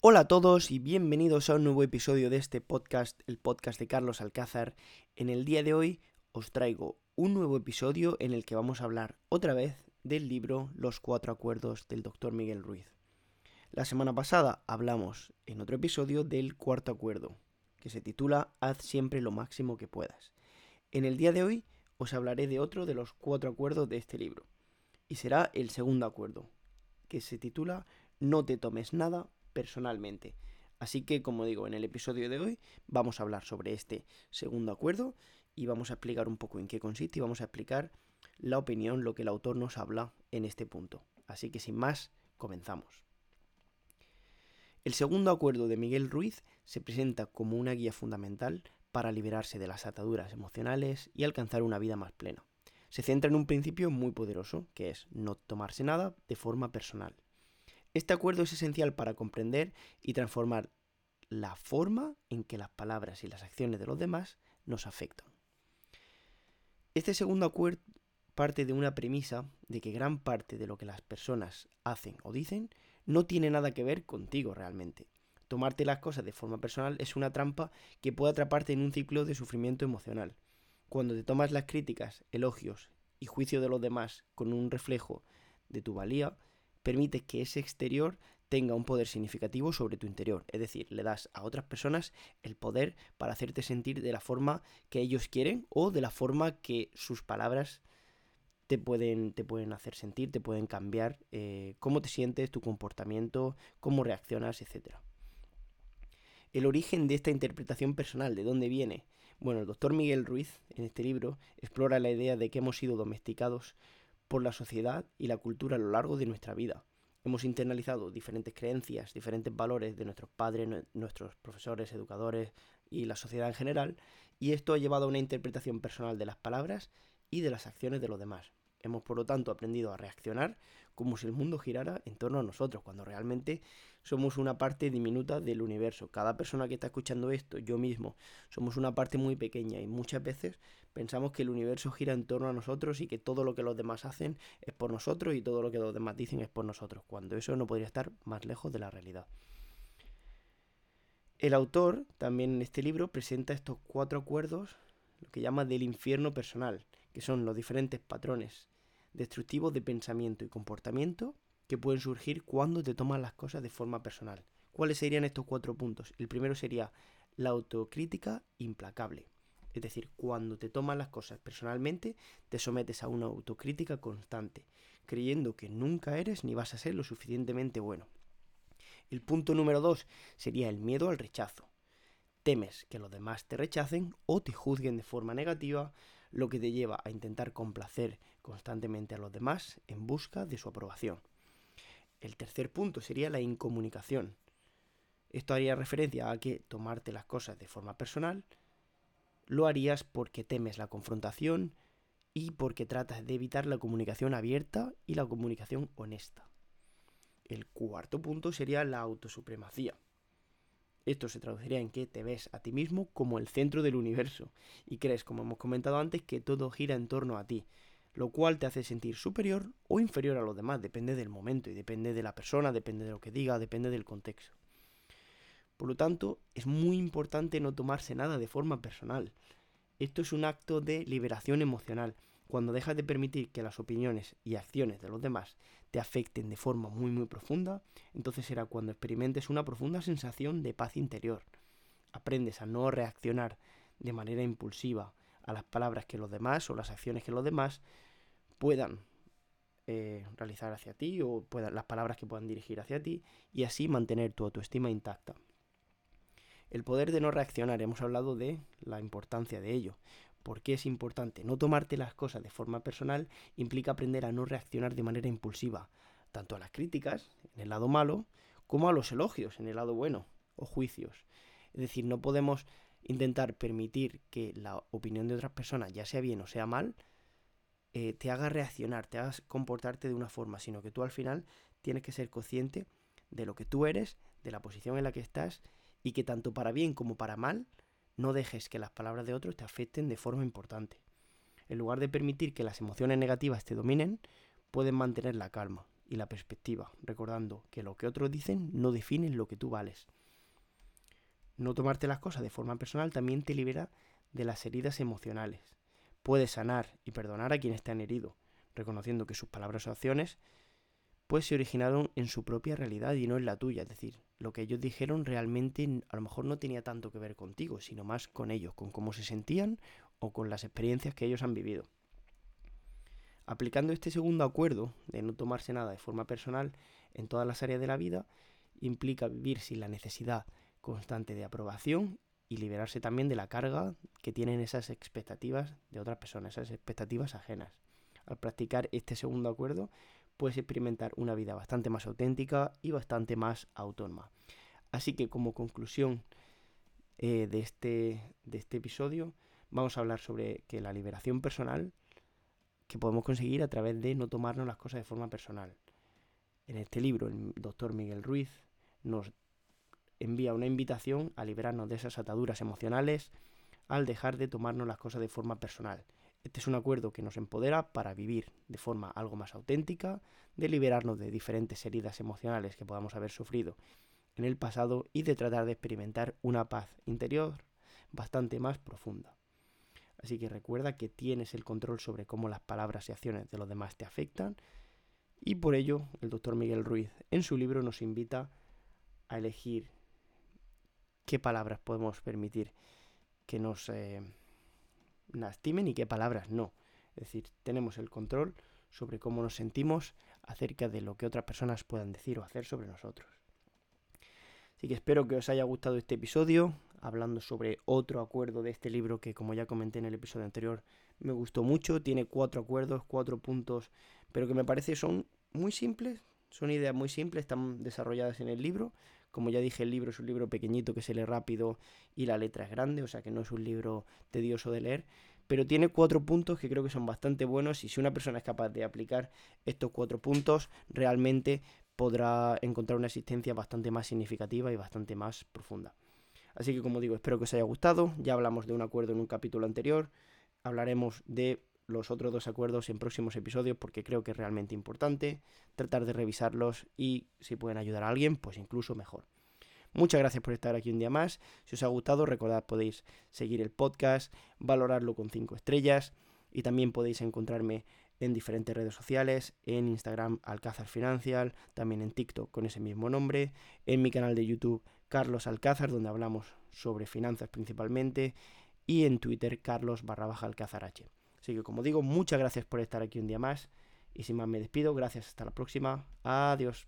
Hola a todos y bienvenidos a un nuevo episodio de este podcast, el podcast de Carlos Alcázar. En el día de hoy os traigo un nuevo episodio en el que vamos a hablar otra vez del libro Los Cuatro Acuerdos del Dr. Miguel Ruiz. La semana pasada hablamos en otro episodio del cuarto acuerdo, que se titula Haz siempre lo máximo que puedas. En el día de hoy os hablaré de otro de los cuatro acuerdos de este libro, y será el segundo acuerdo, que se titula No te tomes nada personalmente. Así que, como digo, en el episodio de hoy vamos a hablar sobre este segundo acuerdo y vamos a explicar un poco en qué consiste y vamos a explicar la opinión, lo que el autor nos habla en este punto. Así que sin más, comenzamos. El segundo acuerdo de Miguel Ruiz se presenta como una guía fundamental para liberarse de las ataduras emocionales y alcanzar una vida más plena. Se centra en un principio muy poderoso, que es no tomarse nada de forma personal. Este acuerdo es esencial para comprender y transformar la forma en que las palabras y las acciones de los demás nos afectan. Este segundo acuerdo parte de una premisa de que gran parte de lo que las personas hacen o dicen no tiene nada que ver contigo realmente. Tomarte las cosas de forma personal es una trampa que puede atraparte en un ciclo de sufrimiento emocional. Cuando te tomas las críticas, elogios y juicio de los demás con un reflejo de tu valía, permite que ese exterior tenga un poder significativo sobre tu interior. Es decir, le das a otras personas el poder para hacerte sentir de la forma que ellos quieren o de la forma que sus palabras te pueden, te pueden hacer sentir, te pueden cambiar eh, cómo te sientes, tu comportamiento, cómo reaccionas, etc. El origen de esta interpretación personal, ¿de dónde viene? Bueno, el doctor Miguel Ruiz, en este libro, explora la idea de que hemos sido domesticados por la sociedad y la cultura a lo largo de nuestra vida. Hemos internalizado diferentes creencias, diferentes valores de nuestros padres, nuestros profesores, educadores y la sociedad en general, y esto ha llevado a una interpretación personal de las palabras y de las acciones de los demás. Hemos por lo tanto aprendido a reaccionar como si el mundo girara en torno a nosotros, cuando realmente somos una parte diminuta del universo. Cada persona que está escuchando esto, yo mismo, somos una parte muy pequeña y muchas veces pensamos que el universo gira en torno a nosotros y que todo lo que los demás hacen es por nosotros y todo lo que los demás dicen es por nosotros, cuando eso no podría estar más lejos de la realidad. El autor, también en este libro, presenta estos cuatro acuerdos, lo que llama del infierno personal, que son los diferentes patrones destructivos de pensamiento y comportamiento que pueden surgir cuando te tomas las cosas de forma personal. ¿Cuáles serían estos cuatro puntos? El primero sería la autocrítica implacable. Es decir, cuando te tomas las cosas personalmente, te sometes a una autocrítica constante, creyendo que nunca eres ni vas a ser lo suficientemente bueno. El punto número dos sería el miedo al rechazo. Temes que los demás te rechacen o te juzguen de forma negativa, lo que te lleva a intentar complacer constantemente a los demás en busca de su aprobación. El tercer punto sería la incomunicación. Esto haría referencia a que tomarte las cosas de forma personal lo harías porque temes la confrontación y porque tratas de evitar la comunicación abierta y la comunicación honesta. El cuarto punto sería la autosupremacía. Esto se traduciría en que te ves a ti mismo como el centro del universo y crees, como hemos comentado antes, que todo gira en torno a ti, lo cual te hace sentir superior o inferior a los demás, depende del momento y depende de la persona, depende de lo que diga, depende del contexto. Por lo tanto, es muy importante no tomarse nada de forma personal. Esto es un acto de liberación emocional. Cuando dejas de permitir que las opiniones y acciones de los demás te afecten de forma muy muy profunda, entonces será cuando experimentes una profunda sensación de paz interior. Aprendes a no reaccionar de manera impulsiva a las palabras que los demás o las acciones que los demás puedan eh, realizar hacia ti o puedan, las palabras que puedan dirigir hacia ti y así mantener tu autoestima intacta. El poder de no reaccionar, hemos hablado de la importancia de ello. ¿Por qué es importante? No tomarte las cosas de forma personal implica aprender a no reaccionar de manera impulsiva, tanto a las críticas, en el lado malo, como a los elogios, en el lado bueno, o juicios. Es decir, no podemos intentar permitir que la opinión de otras personas, ya sea bien o sea mal, eh, te haga reaccionar, te haga comportarte de una forma, sino que tú al final tienes que ser consciente de lo que tú eres, de la posición en la que estás y que tanto para bien como para mal no dejes que las palabras de otros te afecten de forma importante. En lugar de permitir que las emociones negativas te dominen, puedes mantener la calma. y la perspectiva, recordando que lo que otros dicen no define lo que tú vales. No tomarte las cosas de forma personal también te libera de las heridas emocionales. Puedes sanar y perdonar a quienes te han herido, reconociendo que sus palabras o acciones pues se originaron en su propia realidad y no en la tuya. Es decir, lo que ellos dijeron realmente a lo mejor no tenía tanto que ver contigo, sino más con ellos, con cómo se sentían o con las experiencias que ellos han vivido. Aplicando este segundo acuerdo de no tomarse nada de forma personal en todas las áreas de la vida, implica vivir sin la necesidad constante de aprobación y liberarse también de la carga que tienen esas expectativas de otras personas, esas expectativas ajenas. Al practicar este segundo acuerdo, puedes experimentar una vida bastante más auténtica y bastante más autónoma. Así que como conclusión eh, de, este, de este episodio, vamos a hablar sobre que la liberación personal que podemos conseguir a través de no tomarnos las cosas de forma personal. En este libro, el doctor Miguel Ruiz nos envía una invitación a liberarnos de esas ataduras emocionales al dejar de tomarnos las cosas de forma personal este es un acuerdo que nos empodera para vivir de forma algo más auténtica, de liberarnos de diferentes heridas emocionales que podamos haber sufrido en el pasado y de tratar de experimentar una paz interior bastante más profunda. Así que recuerda que tienes el control sobre cómo las palabras y acciones de los demás te afectan y por ello el doctor Miguel Ruiz en su libro nos invita a elegir qué palabras podemos permitir que nos... Eh, lastimen y qué palabras no. Es decir, tenemos el control sobre cómo nos sentimos acerca de lo que otras personas puedan decir o hacer sobre nosotros. Así que espero que os haya gustado este episodio, hablando sobre otro acuerdo de este libro que, como ya comenté en el episodio anterior, me gustó mucho. Tiene cuatro acuerdos, cuatro puntos, pero que me parece son muy simples, son ideas muy simples, están desarrolladas en el libro. Como ya dije, el libro es un libro pequeñito que se lee rápido y la letra es grande, o sea que no es un libro tedioso de leer. Pero tiene cuatro puntos que creo que son bastante buenos y si una persona es capaz de aplicar estos cuatro puntos, realmente podrá encontrar una existencia bastante más significativa y bastante más profunda. Así que como digo, espero que os haya gustado. Ya hablamos de un acuerdo en un capítulo anterior. Hablaremos de los otros dos acuerdos en próximos episodios porque creo que es realmente importante tratar de revisarlos y si pueden ayudar a alguien, pues incluso mejor. Muchas gracias por estar aquí un día más. Si os ha gustado, recordad podéis seguir el podcast, valorarlo con 5 estrellas y también podéis encontrarme en diferentes redes sociales, en Instagram Alcázar Financial, también en TikTok con ese mismo nombre, en mi canal de YouTube Carlos Alcázar, donde hablamos sobre finanzas principalmente, y en Twitter Carlos barra baja Alcázar H. Así que como digo, muchas gracias por estar aquí un día más. Y sin más me despido, gracias, hasta la próxima. Adiós.